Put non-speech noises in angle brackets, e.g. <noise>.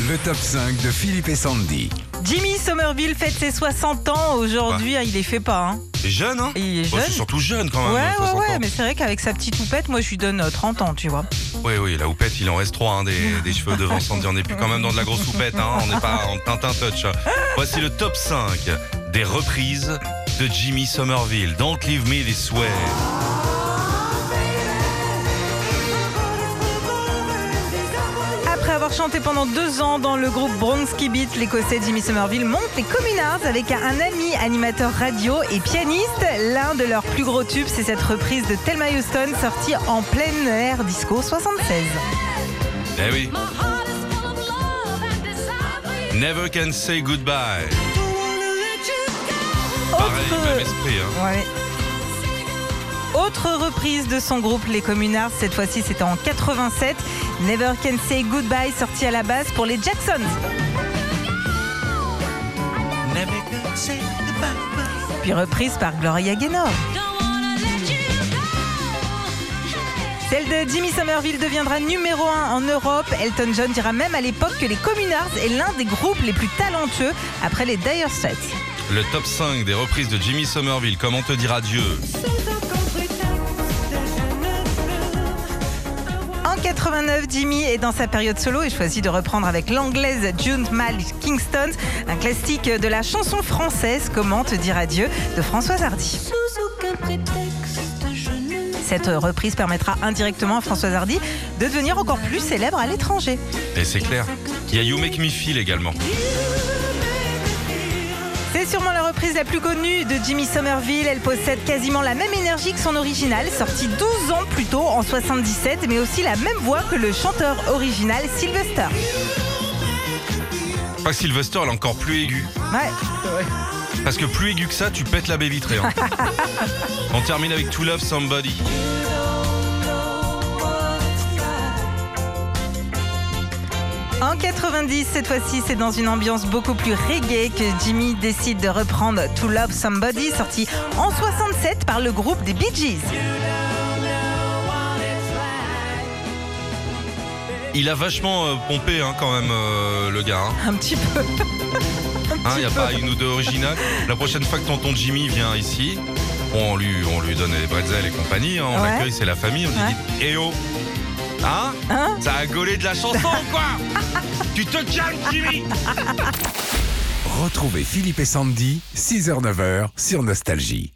Le top 5 de Philippe et Sandy. Jimmy Somerville fête ses 60 ans aujourd'hui, hein, il les fait pas. Hein. C'est jeune, hein Il est Bah, jeune. C'est surtout jeune quand même. Ouais, ouais, 60 ouais, ans. mais c'est vrai qu'avec sa petite houppette, moi je lui donne euh, 30 ans, tu vois. Oui, oui, la houppette, il en reste trois, hein, des, <laughs> des cheveux devant Sandy. On n'est plus quand même dans de la grosse houppette, hein, on n'est pas en Tintin Touch. Voici le top 5 des reprises de Jimmy Somerville. Don't leave me this way. Avoir chanté pendant deux ans dans le groupe Bronski Beat, l'écossais Jimmy Somerville monte les Communards avec un, ami animateur radio et pianiste. L'un de leurs plus gros tubes, c'est cette reprise de Thelma Houston sortie en plein air disco 76. Eh oui. Never can say goodbye. Pareil, même esprit. Hein. Ouais. Autre reprise de son groupe Les Communards, cette fois-ci c'était en 87. Never Can Say Goodbye, sorti à la base pour les Jacksons. Puis reprise par Gloria Gaynor. Celle de Jimmy Somerville deviendra numéro 1 en Europe. Elton John dira même à l'époque que les Communards est l'un des groupes les plus talentueux après les Dire Straits. Le top 5 des reprises de Jimmy Somerville. Comment te dire adieu? En 89, Jimmy est dans sa période solo et choisit de reprendre avec l'anglaise June Mal Kingston, un classique de la chanson française Comment te dire adieu de Françoise Hardy. Cette reprise permettra indirectement à Françoise Hardy de devenir encore plus célèbre à l'étranger. Et c'est clair. Il y a You Make Me Feel également. C'est sûrement la reprise la plus connue de Jimmy Somerville. Elle possède quasiment la même énergie que son original, sorti 12 ans plus tôt en 77, mais aussi la même voix que le chanteur original Sylvester. Pas que Sylvester, elle est encore plus aiguë. Ouais. Parce que plus aigu que ça, tu pètes la baie vitrée. hein. <laughs> On termine avec To Love Somebody. En 90, cette fois-ci, c'est dans une ambiance beaucoup plus reggae que Jimmy décide de reprendre To Love Somebody, sorti en 67 par le groupe des Bee Gees. Il a vachement euh, pompé hein, quand même euh, le gars. Un petit peu. <laughs> Il n'y a pas une ou deux originales. La prochaine fois que tonton Jimmy vient ici, on lui, on lui donne les bretzels et compagnie. hein, on Ouais. l'accueille, c'est la famille. On lui dit Eh oh Hein, Hein Ça a gaulé de la chanson ou quoi <laughs> Tu te calmes Jimmy Retrouvez Philippe et Sandy, 6h-9h sur Nostalgie.